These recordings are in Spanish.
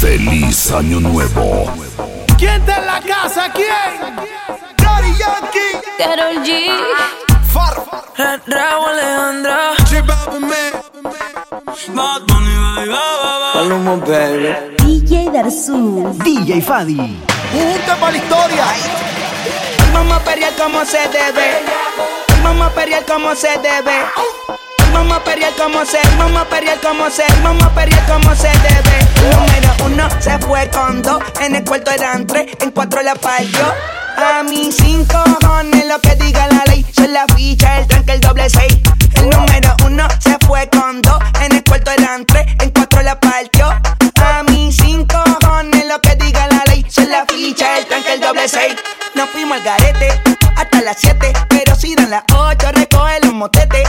Feliz Año Nuevo. ¿Quién está en la casa? ¿Quién? Daddy Yankee. Karol G. Far. Raúl Alejandra. Bad Bunny, baby, Paloma, baby. DJ Darzu. DJ Fadi. Junta para la historia. Vamos a pelear como se debe. Vamos a pelear como se debe. Vamos a pelear como se, vamos a pelear como se, vamos a pelear como se debe. Número uno se fue con dos, en el cuarto eran tres, en cuatro la partió. A mis cinco cojones lo que diga la ley, son la ficha, el tranque, el doble seis. El número uno se fue con dos, en el cuarto eran tres, en cuatro la partió. A mis cinco cojones lo que diga la ley, son la ficha, el tranque, el doble seis. Nos fuimos al garete hasta las siete, pero si dan las ocho recoge los motetes.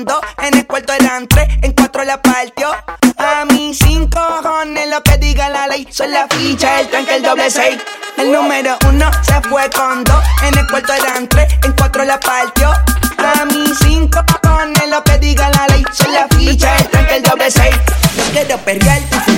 dos, en el cuarto eran tres, en cuatro la partió. A mis cinco cojones lo que diga la ley, son la ficha, el tranque, el doble seis. El número uno se fue con dos, en el cuarto eran tres, en cuatro la partió. A mis cinco cojones lo que diga la ley, son la ficha, el tranque, el doble seis. Yo quiero perrear y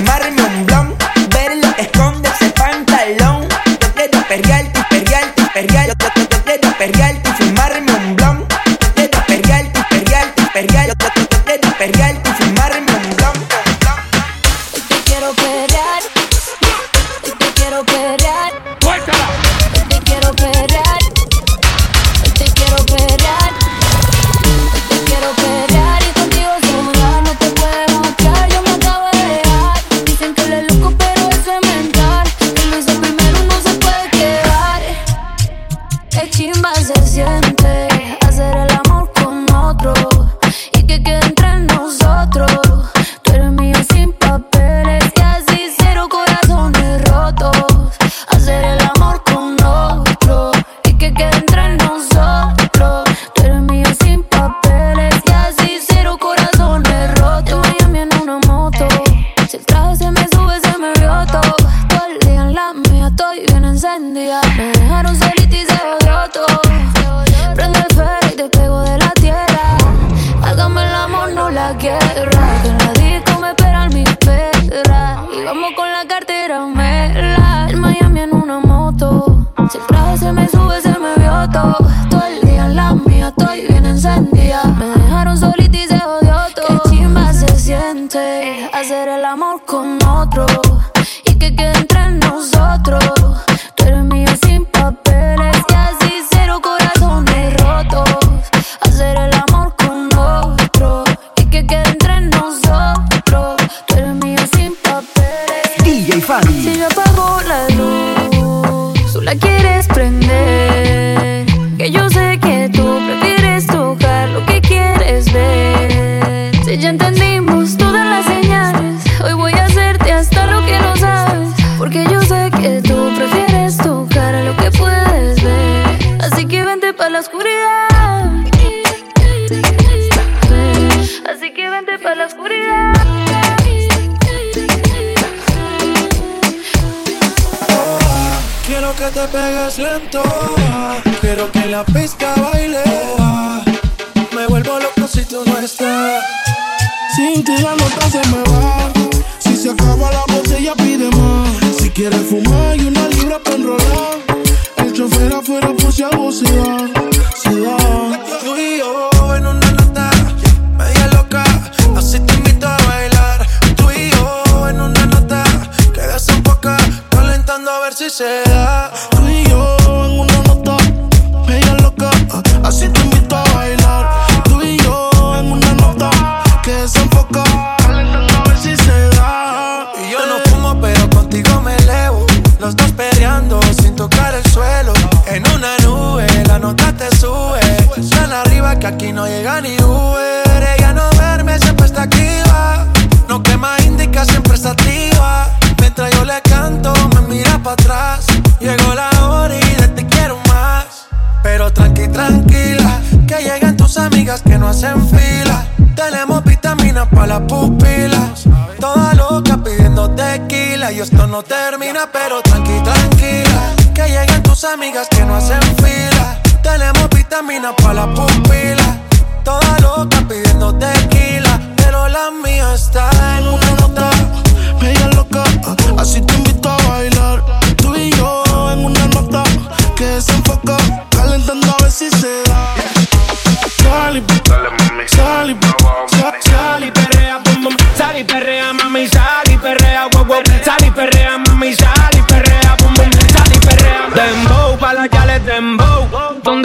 Quiero que te pegues lento. Quiero que la pista baile. Me vuelvo loco si tú no estás. Sin ti la nota se me va. Si se acaba la botella, pide más. Si quieres fumar y una libra para enrolar. El chofer afuera por si algo que no hacen fila. Tenemos vitaminas para las pupilas. Toda loca pidiendo tequila. Y esto no termina, pero tranqui, tranquila. Que lleguen tus amigas que no hacen fila. Tenemos vitaminas para las pupilas. Toda loca pidiendo tequila. Pero la mía está en una nota Media loca, así te invito a bailar. Tú y yo en una nota que se enfoca.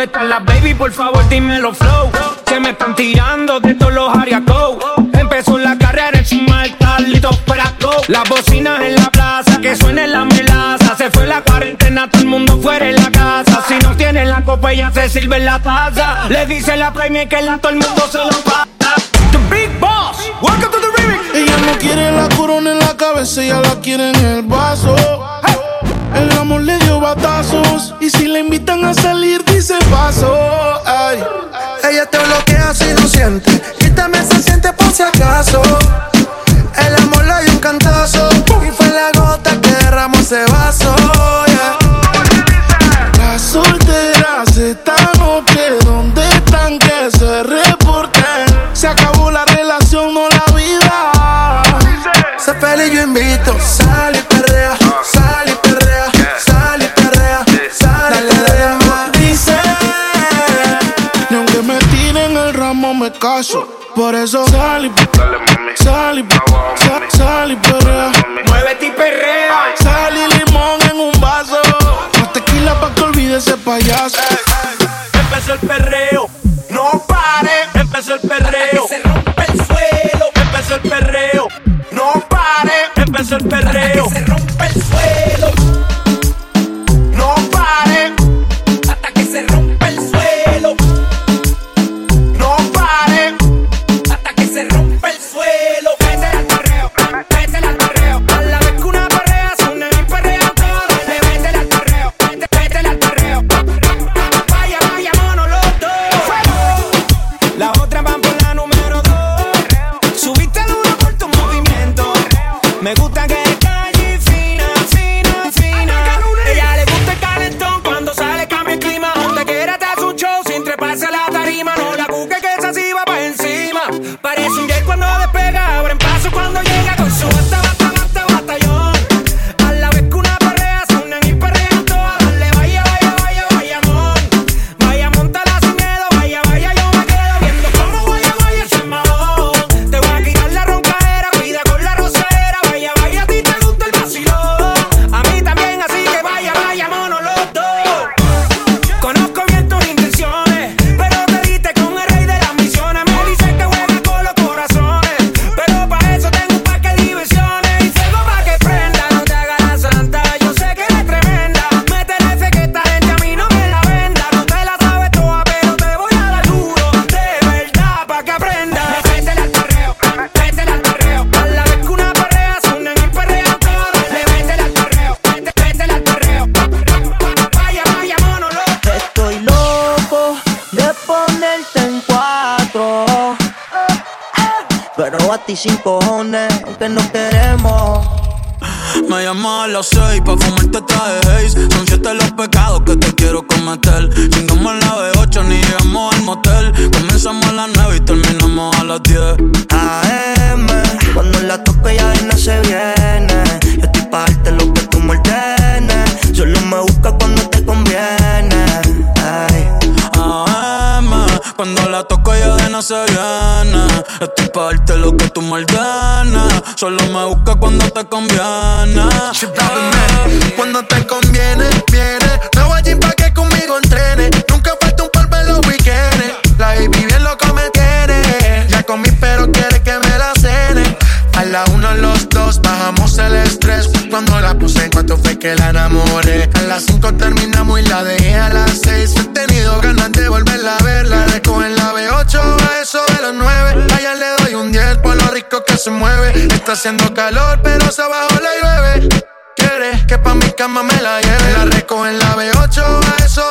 ¿Dónde están las baby? Por favor, dímelo flow. Se me están tirando de todos los ariacos. Empezó la carrera encima del talito para go. Las bocinas en la plaza, que suene la melaza. Se fue la cuarentena, todo el mundo fuera en la casa. Si no tienen la copa, ya se sirve la taza. Le dice la premia que la todo el mundo se lo pasa. The Big Boss, welcome to the remix. Ella no quiere la corona en la cabeza, ella la quiere en el vaso. El amor le dio batazos. Y si le invitan a salir, dice paso. Ella te bloquea si lo siente. Quítame ese siente por si acaso. El amor le dio un cantazo. Por eso sal y sal y sal y perrea. Muévete y perrea. Sal y limón en un vaso. Más tequila pa' que olvide ese payaso. Hey. Empezó el perreo, no pare. Empezó el perreo. Se rompe el suelo. Empezó el perreo, no pare. Empezó el perreo. Está haciendo calor, pero se abajo la llueve. Quieres que pa' mi cama me la lleve. La recojo en la B8, a eso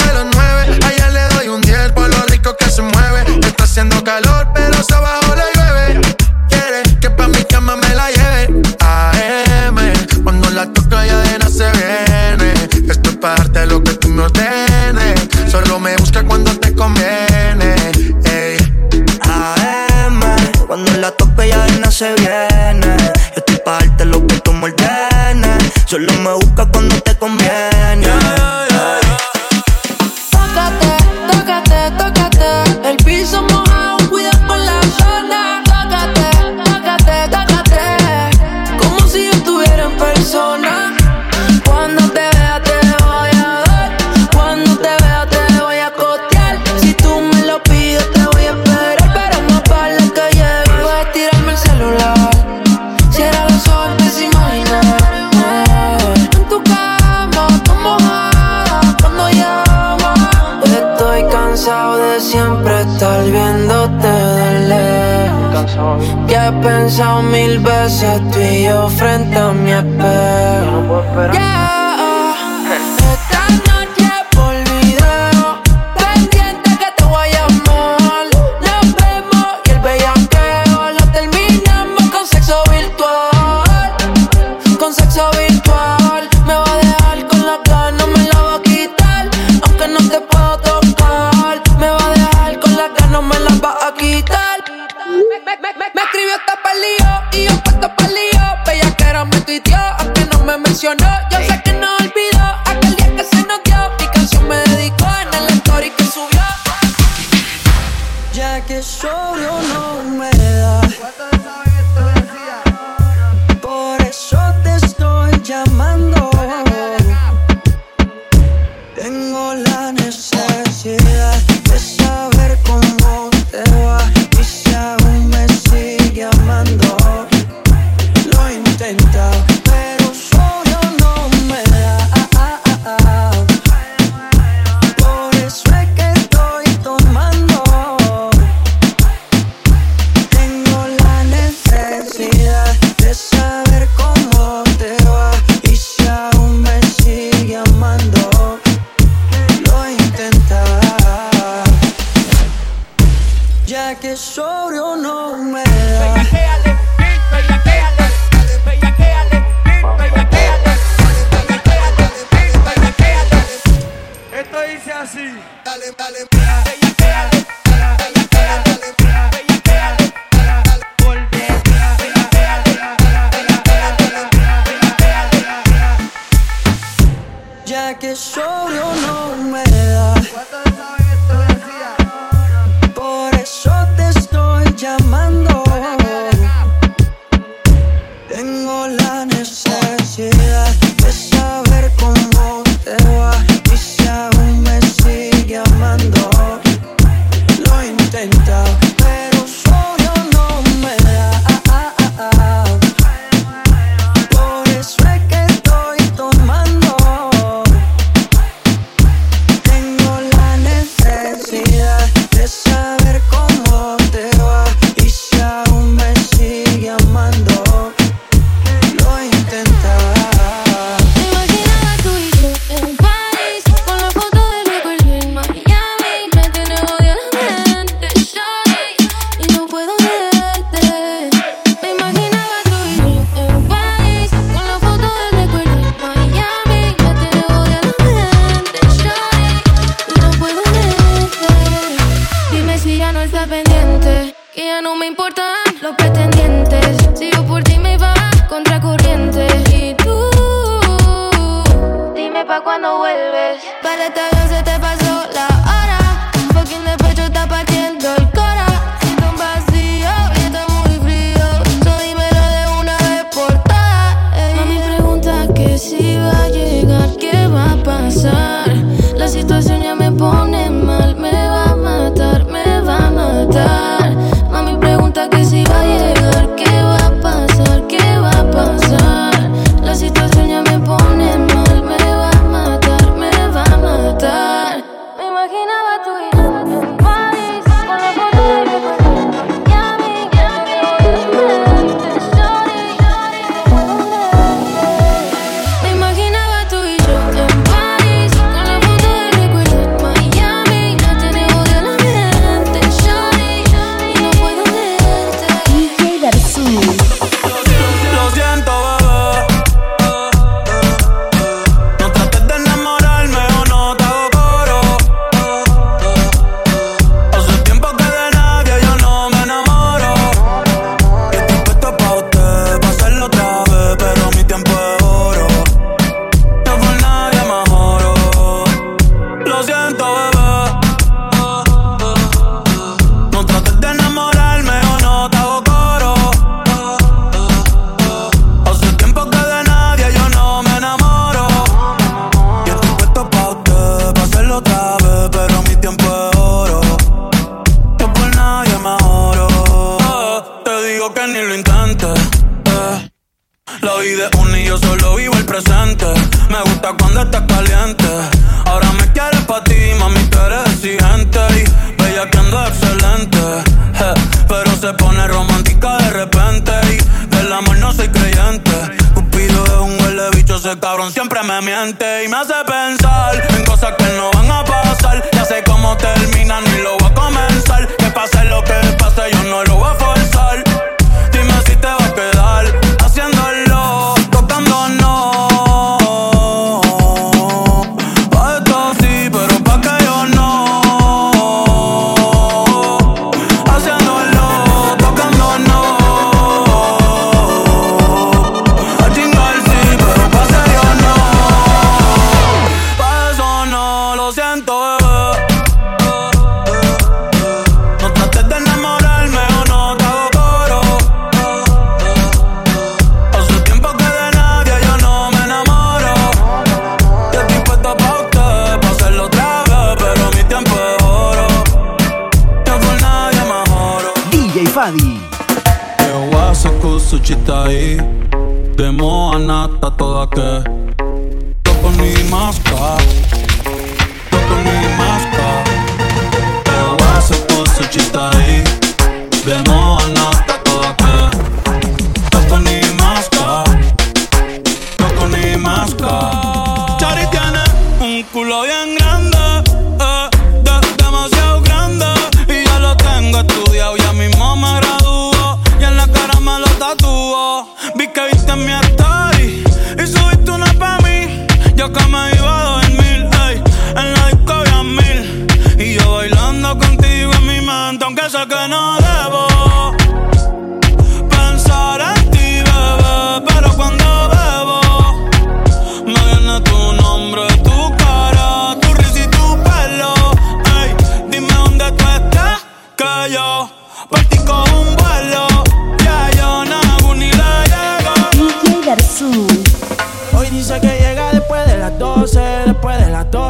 Entonces el cabrón siempre me miente y me hace pensar en cosas que no van a pasar. Ya sé cómo terminan y lo voy a comenzar. Que pase lo que pase, yo no lo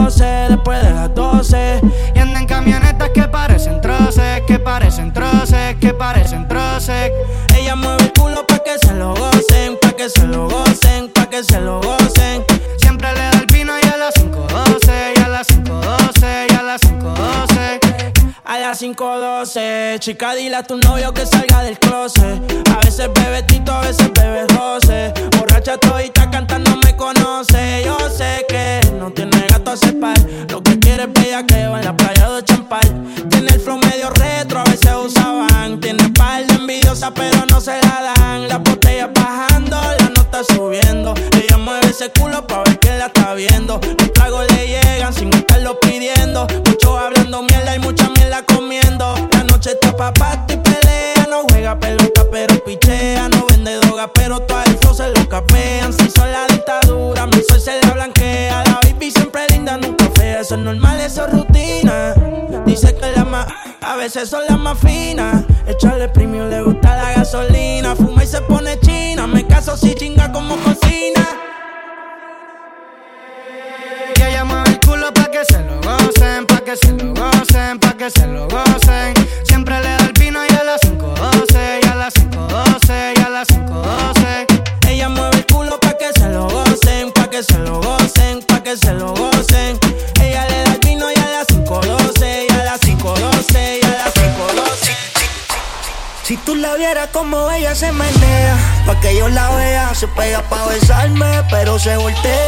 después de las 12. Y andan camionetas que parecen troces, que parecen troces, que parecen troces. Ella mueve el culo pa' que se lo gocen, pa' que se lo gocen, pa' que se lo gocen. Siempre le da el vino y a las 5.12, y a las 5.12, y a las 5.12. A las 5.12, chica, dile a tu novio que salga del closet. A veces bebe tito, a veces bebe roce. eso es se voltea.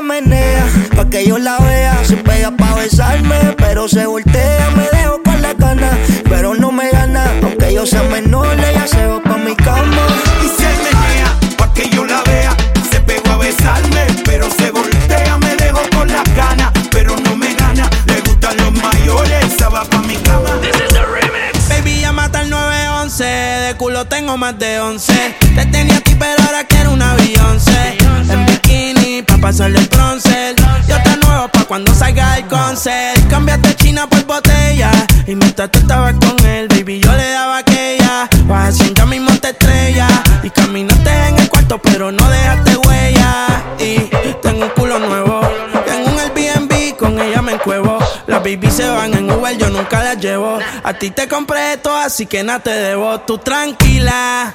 Como A ti te compré esto, así que nada te debo. Tú tranquila,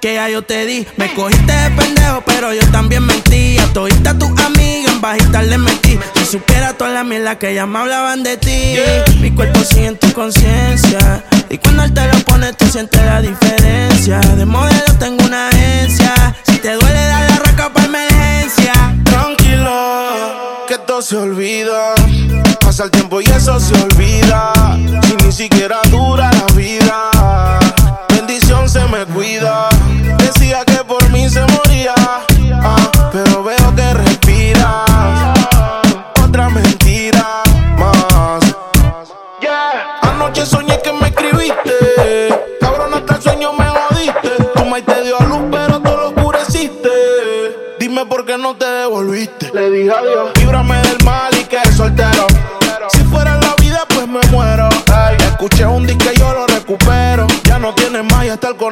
que ya yo te di. Me cogiste de pendejo, pero yo también mentí. A todita tus amigas en bajita le metí. Si supiera toda la mierda que ya me hablaban de ti. Mi cuerpo sigue en tu conciencia. Y cuando él te lo pone, tú sientes la diferencia. De modelo tengo una agencia. Si te duele, dar la raca pa' emergencia. Tranquila, que todo se olvida. Pasa el tiempo y eso se olvida. Si ni siquiera dura la vida. Bendición se me cuida. Decía que por mí se moría. ah, pero veo que respira. Otra mentira más. Yeah. Anoche soñé que me escribiste. Cabrón, hasta el sueño me jodiste. Tu maíz te dio a luz, pero tú lo oscureciste. Dime por qué no te devolviste. Le dije adiós. Líbrame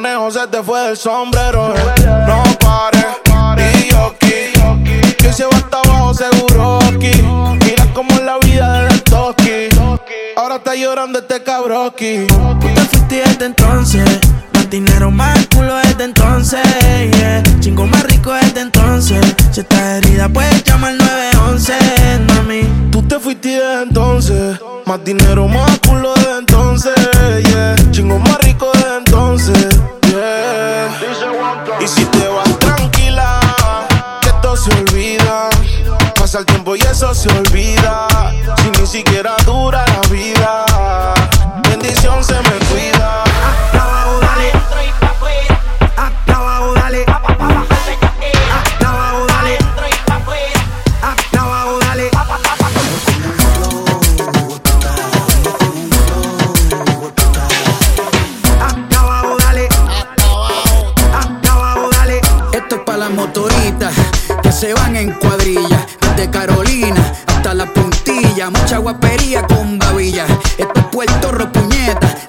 conejo se te fue del sombrero. No pares. Y yo aquí. Que se va hasta abajo seguro aquí. Mira cómo es la vida del toki. Ahora está llorando este cabroki. Tú te fuiste desde entonces. Más dinero, más culo desde entonces. Yeah. Chingo más rico desde entonces. Si estás herida, puedes llamar al 911, mami. Tú te fuiste desde entonces. Más dinero, más culo desde entonces. Yeah. Chingo más rico desde entonces. Pasa el tiempo y eso se olvida. Si ni siquiera dura la vida.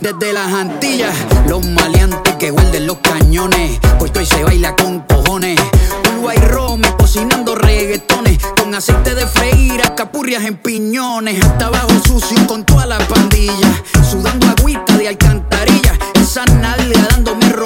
Desde las Antillas. Los maleantes que huelden los cañones. Puesto y se baila con cojones. Uruguay Rome cocinando reggaetones. Con aceite de freír, capurrias en piñones. Hasta abajo sucio con toda la pandilla. Sudando agüita de alcantarilla. Esa nalga dándome rosquillas.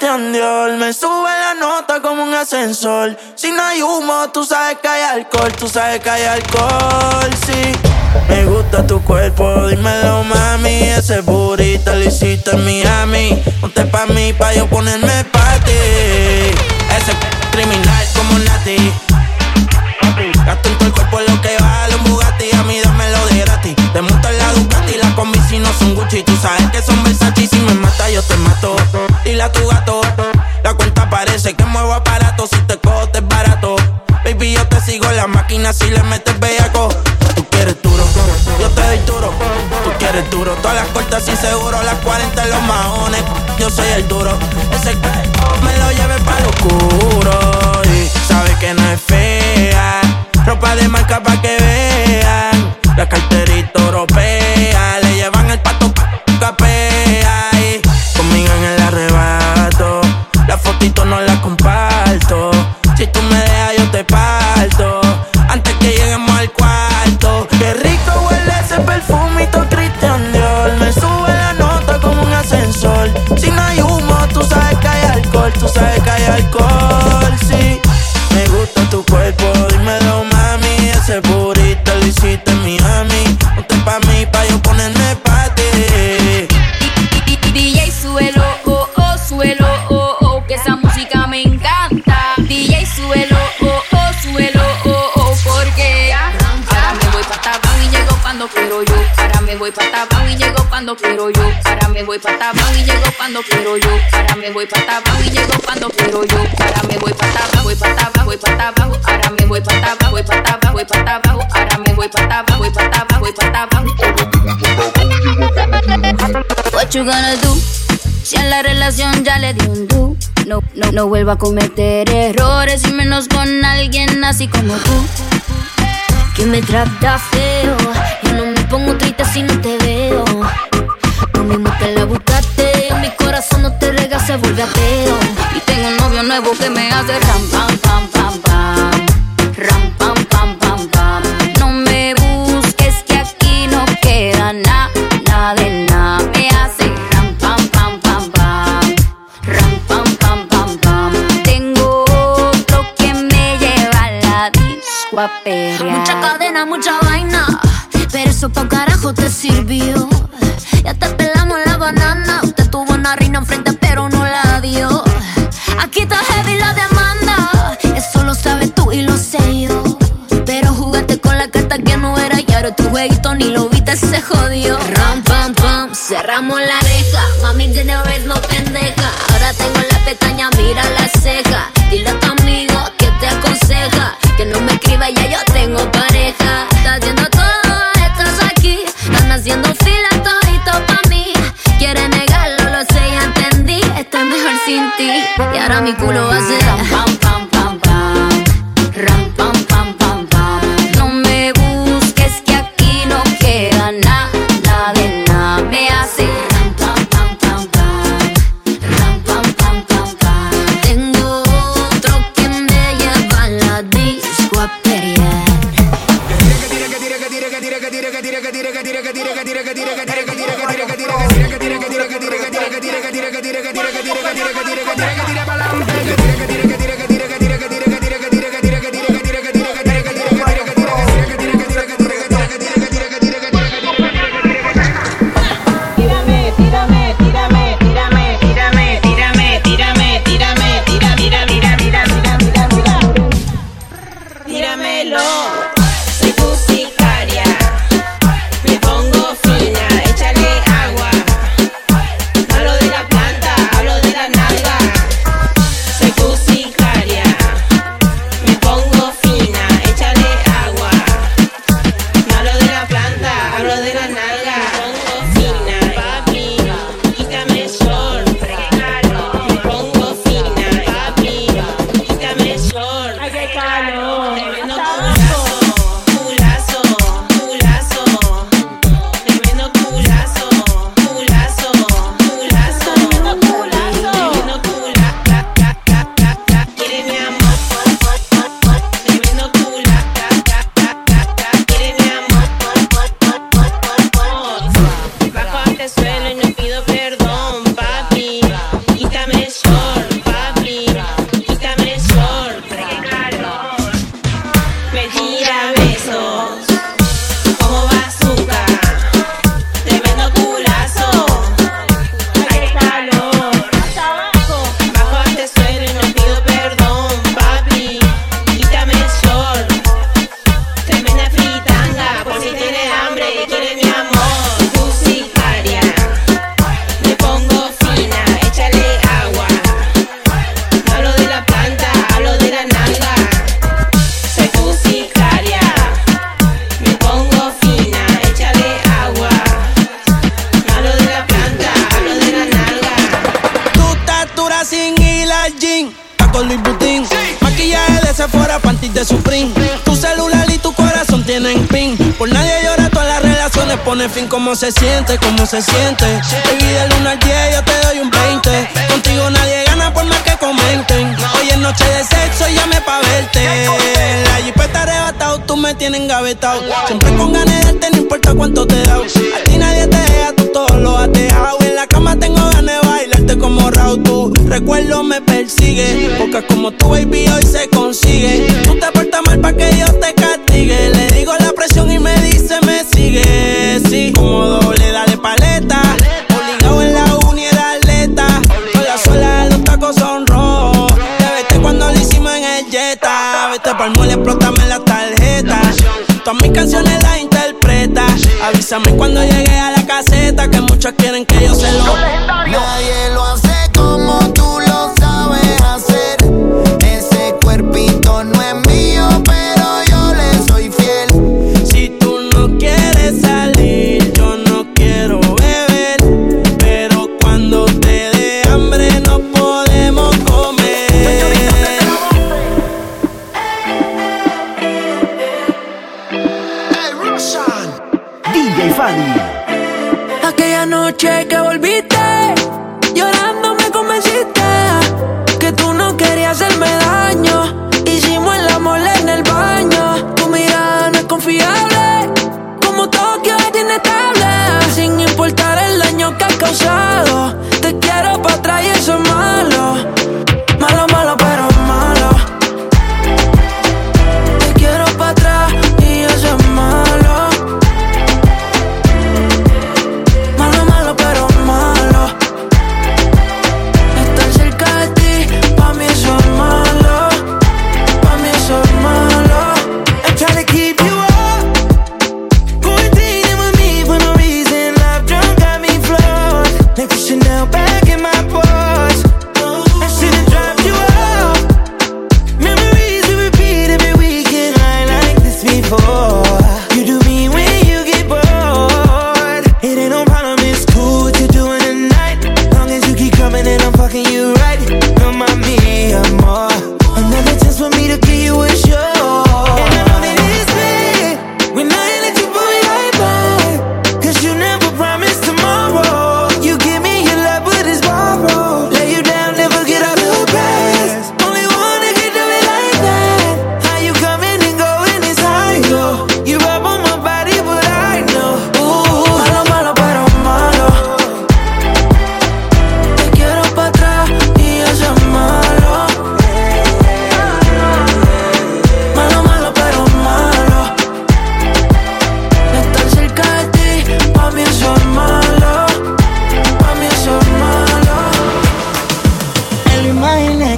Dior. Me sube la nota como un ascensor. Si no hay humo, tú sabes que hay alcohol, tú sabes que hay alcohol, sí. Me gusta tu cuerpo, dímelo mami, ese burrito lo hiciste en Miami. Ponte pa' mí, pa' yo ponerme pa' ti. Ese criminal como Nati. Gasto en todo el cuerpo lo que vale un Bugatti, a mí dámelo de gratis. Te monto en la Ducati, la combi si no son Gucci, tú sabes que son Versace, si me mata yo te mato tu gato. La cuenta parece que muevo aparato. Si te cojo, te es barato. Baby, yo te sigo la máquina si le metes bellaco. Tú quieres duro, yo te doy duro. Tú quieres duro, todas las cortas y seguro. Las 40 los mahones, yo soy el duro. Ese me lo lleve para lo oscuro. Y sabe que no es fea. Ropa de marca pa' que vean. La carterita europea What you gonna do? Si a la relación ya le di un do. No, no, no vuelva a cometer errores y menos con alguien así como tú. Que me trata feo. Yo no me pongo triste si no te veo. Tú mismo te la buscaste. Mi corazón no te rega, se vuelve ateo. Y tengo un novio nuevo que me hace ram, pam, pam, pam, pam. Ram, Pepe.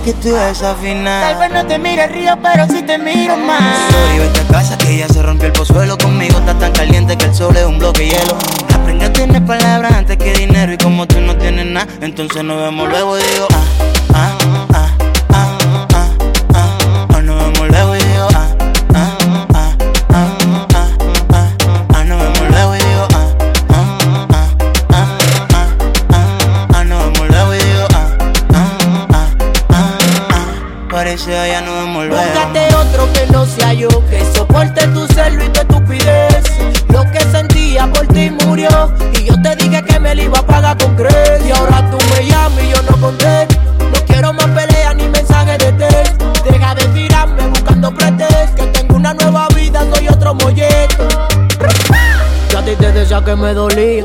que tú desafinas. Tal vez no te mire río, pero sí te miro más. Sorry, vete a casa que ya se rompió el pozuelo. Conmigo está tan caliente que el sol es un bloque de hielo. Aprende a tener palabras antes que dinero. Y como tú no tienes nada, entonces nos vemos luego y digo, ah sea, ya no. Búscate otro que no sea yo, que soporte tu celo y tu estupidez. Lo que sentía por ti murió, y yo te dije que me lo iba a pagar con creer. Y ahora tú me llamas y yo no contesto. No quiero más peleas ni mensajes de texto. Deja de tirarme buscando pretextos. Que tengo una nueva vida, soy otro molleto. Ya a ti te decía que me dolía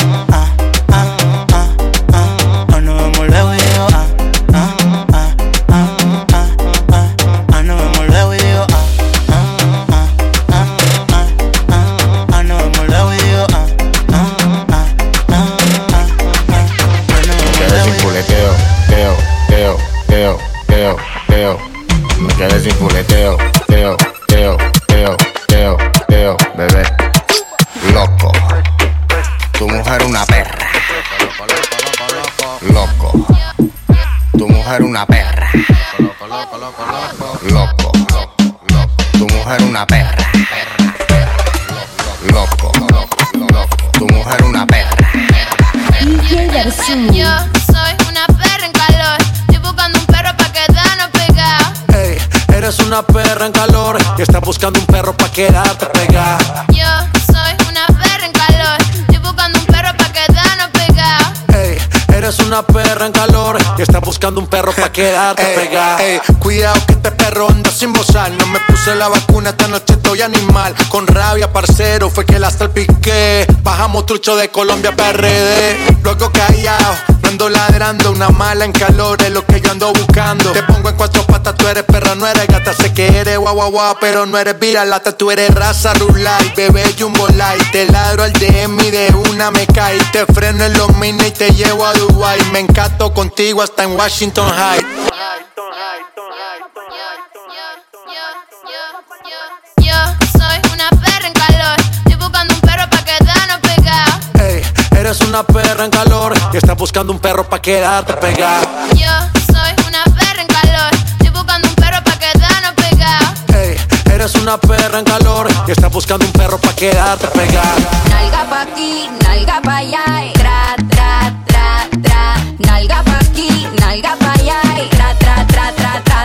sin culeteo, teo, teo, teo, teo, teo, bebé. Loco. Tu mujer una perra. Loco. Tu mujer una perra. Loco. Tu mujer una perra. Loco. Tu mujer una perra. Una perra en calor y estás buscando un perro pa' quedarte pegada. Yo soy una perra en calor. Estoy buscando un perro pa' quedarnos pegados. Ey, eres una perra en calor y estás buscando un perro pa' quedarte pegada. Ey, cuidado que este perro anda sin bozar. No me puse la vacuna, esta noche estoy animal. Con rabia, parcero, fue que la salpiqué. Bajamos trucho de Colombia PRD. Luego callado, no ando ladrando. Una mala en calor es lo que yo ando buscando. Te pongo en cuatro patas, tú eres perra, no eres gata. Sé que eres guau guau guau, pero no eres viralata. Tú eres raza rulay, bebé jumbo light. Te ladro al DM y de una me cae. Te freno en los mini y te llevo a Dubai. Me encanto contigo hasta en Washington High. Eres una perra en calor y estás buscando un perro pa' quedarte pegada. Yo soy una perra en calor. Estoy buscando un perro pa' quedarnos pegados. Ey, eres una perra en calor y estás buscando un perro pa' quedarte pegada. Nalga pa' aquí, nalga pa' allá, y tra, tra, tra, tra. Nalga pa'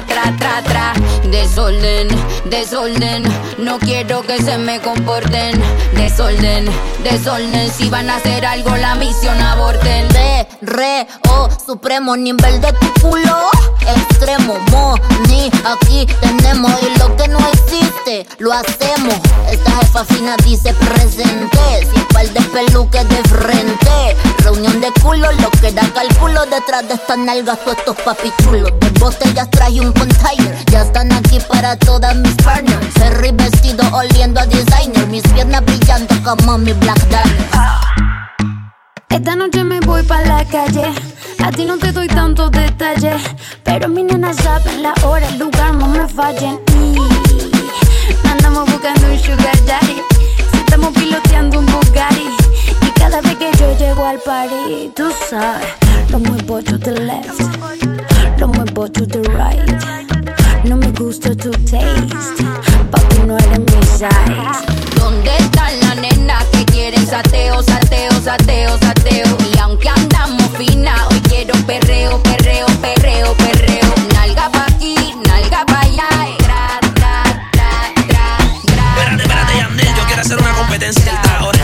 tra, tra, tra. Desorden, desorden, no quiero que se me comporten. Desorden, desorden, si van a hacer algo la misión aborten. Re, re, oh, supremo nivel de tu culo. Extremo, mo, ni, aquí tenemos y lo que no existe, lo hacemos. Esta jefa fina dice presente, sin par de peluques de frente. Reunión de culo, lo que da cálculo detrás de estas nalgas, todos estos papichulos. De botellas traje un container, ya están aquí para todas mis partners. Ferry vestido oliendo a designer, mis piernas brillando como mi black diamond. Esta noche me voy pa' la calle. A ti no te doy tantos detalles. Pero mi nena saben la hora, el lugar, no me fallen. Andamos buscando un sugar daddy. Si estamos piloteando un Bugatti. Cada vez que yo llego al party, tú sabes, lo muevo to the left. Lo muevo to the right. No me gusta tu taste. Papi, no eres mi size. ¿Dónde están las nenas que quieren sateo, sateo, sateo, sateo? Y aunque andamos fina, hoy quiero perreo, perreo, perreo, perreo. Nalga pa' aquí, nalga pa' allá. y Tra, tra, tra, tra, tra. Espérate, espérate, Yandel, yo quiero hacer una competencia del ahora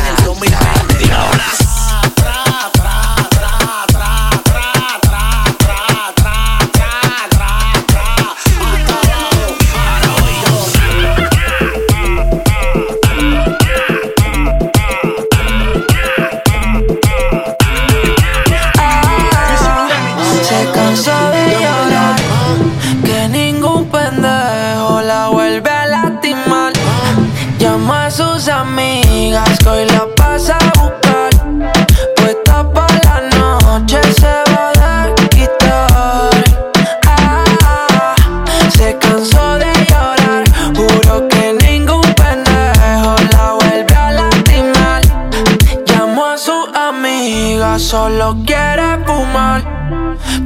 solo quiere fumar.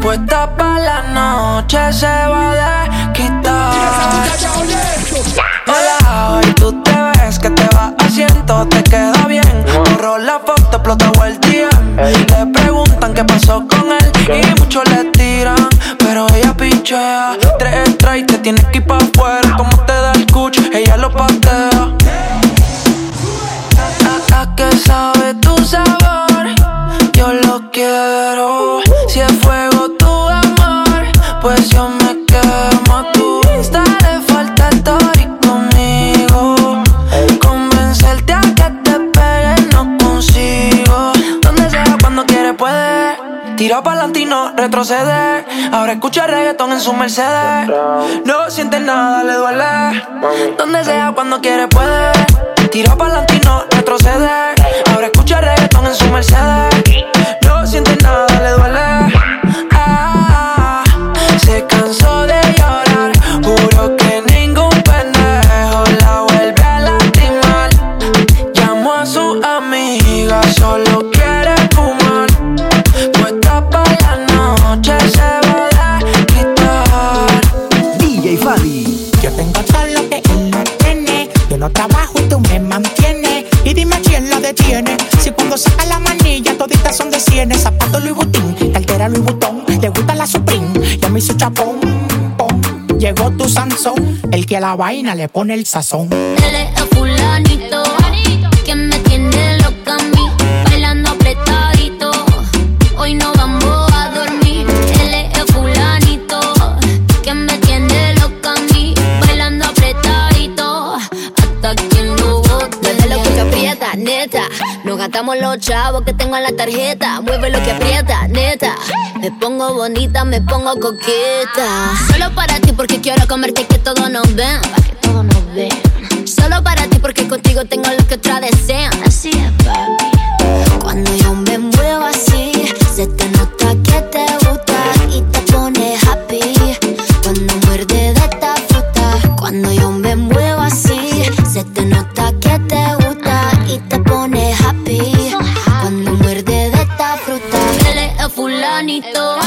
Puesta pa' la noche se va a quitar. Hola, hoy tú te ves que te va haciendo, te queda bien. Borró la foto, explotó el DM. Le preguntan qué pasó con él y muchos le tiran, pero ella pichea. Tres extra y te tienes que ir pa' afuera. Como te da el cuch, ella lo patea. A, a que sabe Ahora escucha reggaetón en su Mercedes. No siente nada, le duele. Donde sea, cuando quiere puede. Tira pa'lante y no retrocede. Ahora escucha reggaetón en su Mercedes. A su chapón. pom. Llegó tu Sansón, el que a la vaina le pone el sazón. Es el fulanito que me tiene loca a mí, bailando apretadito. Hoy no vamos a dormir. Es el fulanito que me tiene loca a mí, bailando apretadito. Hasta que no bote. Mueve lo que aprieta, neta. Nos gastamos los chavos que tengo en la tarjeta. Mueve lo que aprieta, pongo bonita, me pongo coqueta. Solo para ti porque quiero comerte y que todos nos ven. Que todos nos. Solo para ti porque contigo tengo lo que otras desean. Así es, papi. Cuando yo me muevo así, se te nota que te gusta y te pone happy. Cuando muerde de esta fruta, cuando yo me muevo así, se te nota que te gusta y te pone happy. Cuando muerde de esta fruta, Él es fulanito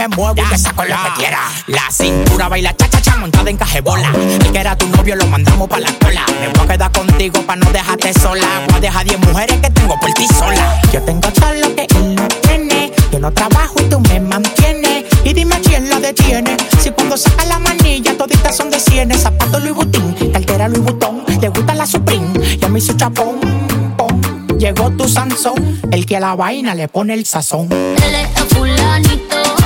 me muevo y te saco lo que quiera. La cintura baila cha cha cha montada en cajebola. El que era tu novio lo mandamos pa' la cola. Me voy a quedar contigo pa' no dejarte sola. Voy a dejar 10 mujeres que tengo por ti sola. Yo tengo todo lo que él no tiene. Yo no trabajo y tú me mantienes. Y dime quién lo detiene. Si cuando saca la manilla toditas son de cienes. Zapato Louis Vuitton, cartera Louis Vuitton. Le gusta la Supreme y a mí su chapón. pom. Llegó tu Sansón, el que a la vaina le pone el sazón. Él es el fulanito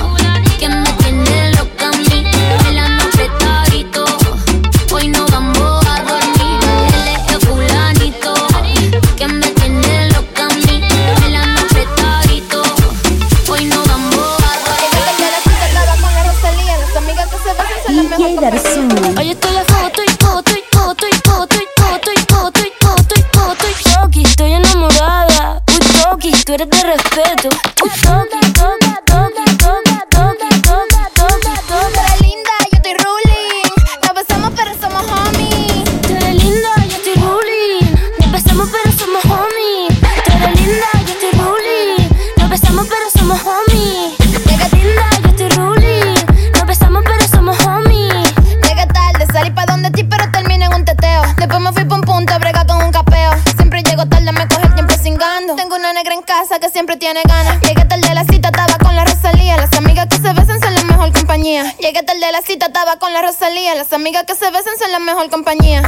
siempre tiene ganas. Llegué tarde a la cita, estaba con la Rosalía. Las amigas que se besan son la mejor compañía. Llegué tarde a la cita, estaba con la Rosalía. Las amigas que se besan son la mejor compañía.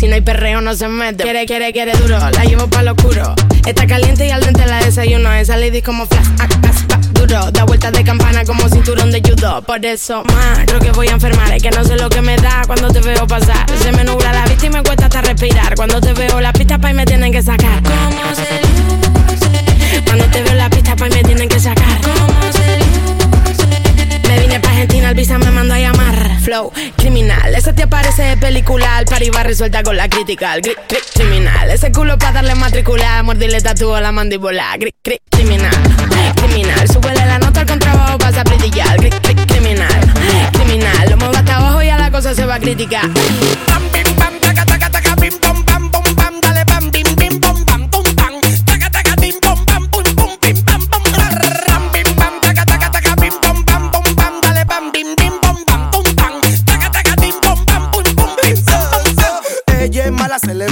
Si no hay perreo no se mete. Quiere, quiere, quiere duro, la llevo pa' lo oscuro. Está caliente y al dente la desayuno. Esa lady como flash, ah, ah, duro. Da vueltas de campana como cinturón de judo. Por eso, más, creo que voy a enfermar. Es que no sé lo que me da cuando te veo pasar. Se me nubla la vista y me cuesta hasta respirar. Cuando te veo la pista, pa' y me tienen que sacar. ¿Cómo se luce? Cuando te veo la pista, pa' y me tienen que sacar. ¿Cómo se luce? Me vine pa' Argentina, el visa me mandó a llamar. Flow, criminal. Esa te parece de película. Al paribar resuelta con la crítica. El gri, criminal. Ese culo pa' darle matricular. Mordirle tatúo a la mandíbula. Gri, gri, criminal. Criminal. Súbele la nota al contrabajo, pasa a criticar. Criminal. Criminal. Lo muevo hasta abajo y a la cosa se va a criticar. Bam, bam, bam.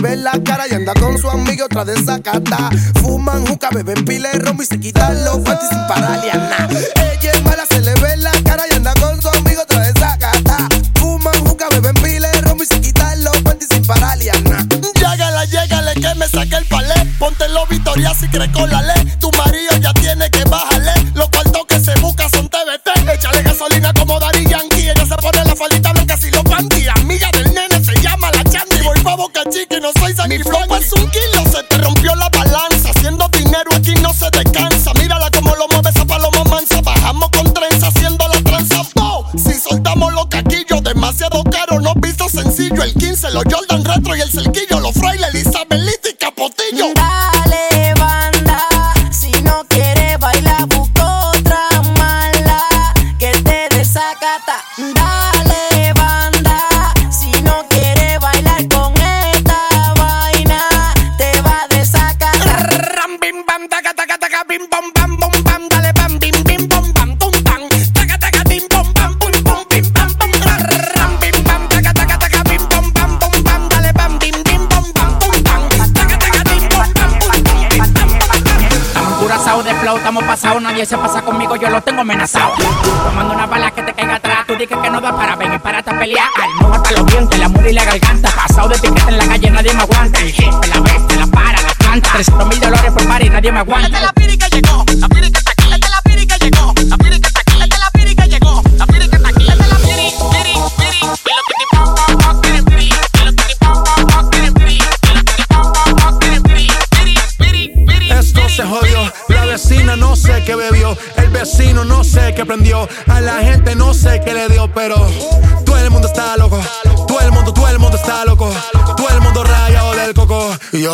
Ve la cara y anda con su amigo otra de sacata. Fuman juca, beben pile romo y se quitan los panties sin pararle a nada. Ella es mala, se le ve la cara y anda con su amigo otra de sacata. Fuman juca, beben pile romo y se quitan los panties sin pararle a nada. Llégale que me saque el palé. Ponte los Victoria si crees con la ley. Tu marido El 15, los Jordan Retro y el cerquillo. Los frailes, Elizabeth pasados, nadie se pasa conmigo, yo lo tengo amenazado. Tomando una bala que te caiga atrás, tú dices que no da para ven y para a pelear. No hasta los dientes, la mula y la garganta. Pasado de piquete en la calle, nadie me aguanta. El jefe, la bestia, la para, la planta. 300 mil dólares por par y nadie me aguanta. Esta la que llegó,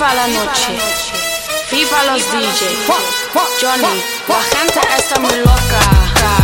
FIFA la noche, FIFA los DJ. Johnny, la gente está muy loca. Ca,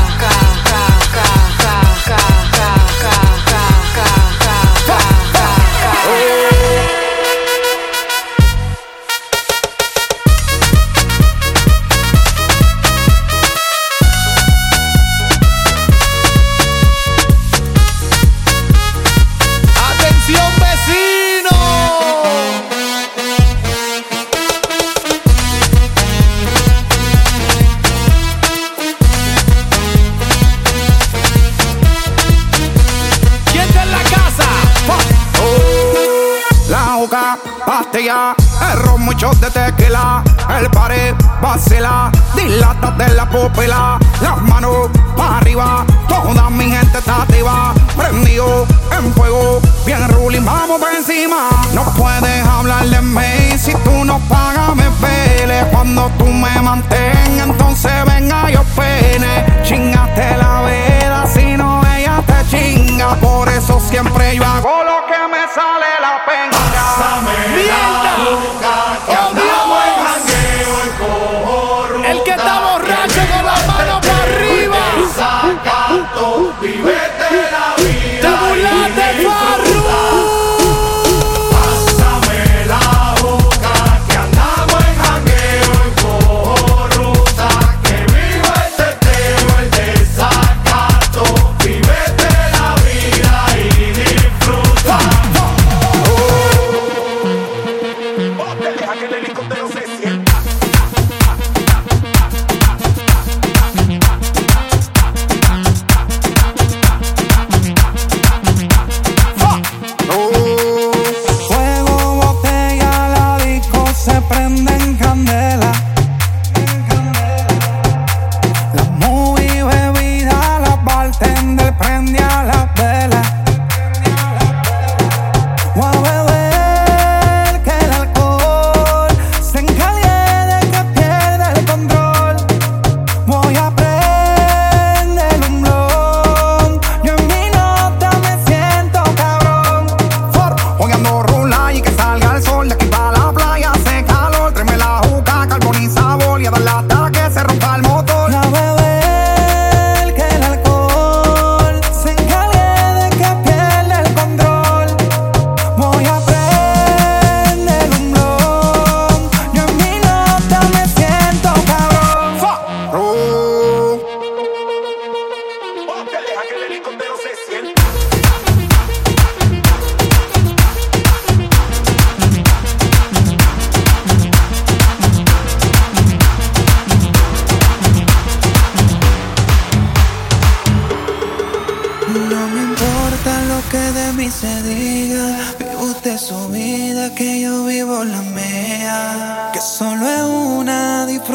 muchos de tequila, el pared, vacila, dilata de la pupila, las manos para arriba, toda mi gente está activa, prendido en fuego, bien ruling, vamos por encima. No puedes hablar de mí si tú no pagas, me pele. Cuando tú me mantengas, entonces venga yo pene. Chingaste la vela, si no ella te chinga, por eso siempre yo hago lo que me sale la pena. El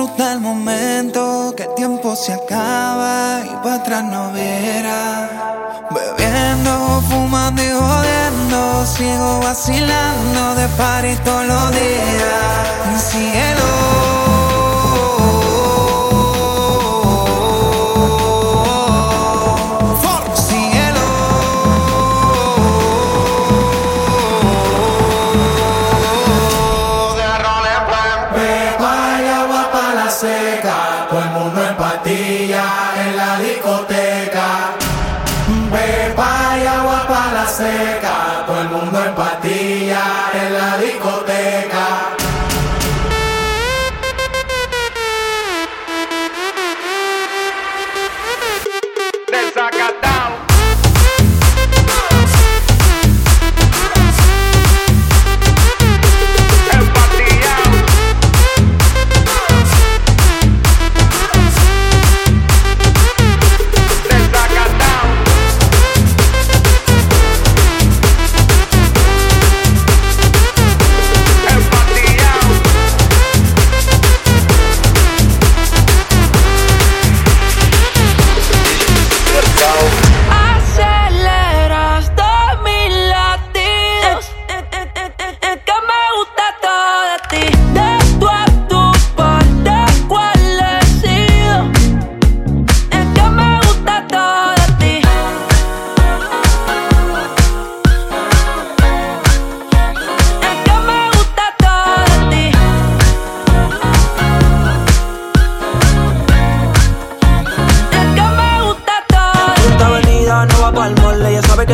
disfruta el momento. Que el tiempo se acaba y para atrás no viera. Bebiendo, fumando y jodiendo. Sigo vacilando de party todos los días. Cielo.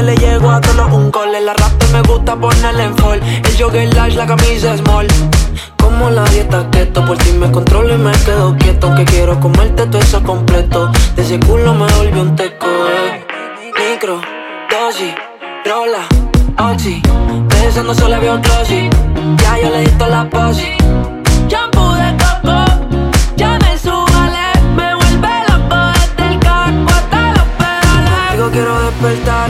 Le llego a todos un cole La raptor me gusta ponerle en fall. El jogger large, la camisa small. Como la dieta keto Por ti me controlo y me quedo quieto. Que quiero comerte todo eso completo. De ese culo me volvió un teco. Eh. Micro, dosis, rola, oxi. Pensando solo veo glossy Ya yo le di la posi. Shampoo de coco, ya me subale, me vuelve loco desde el carro hasta los pedales. Digo quiero despertar,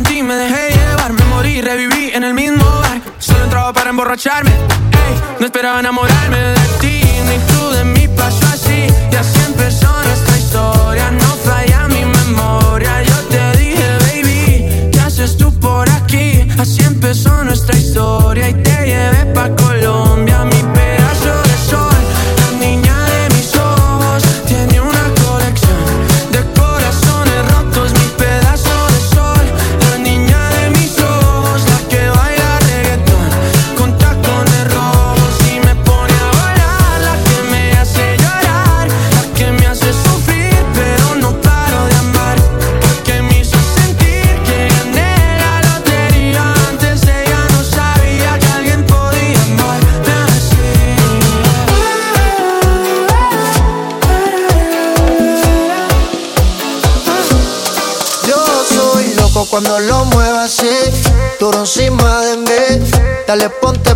me dejé llevar, me morí, reviví en el mismo bar. Solo entraba para emborracharme, no esperaba enamorarme de ti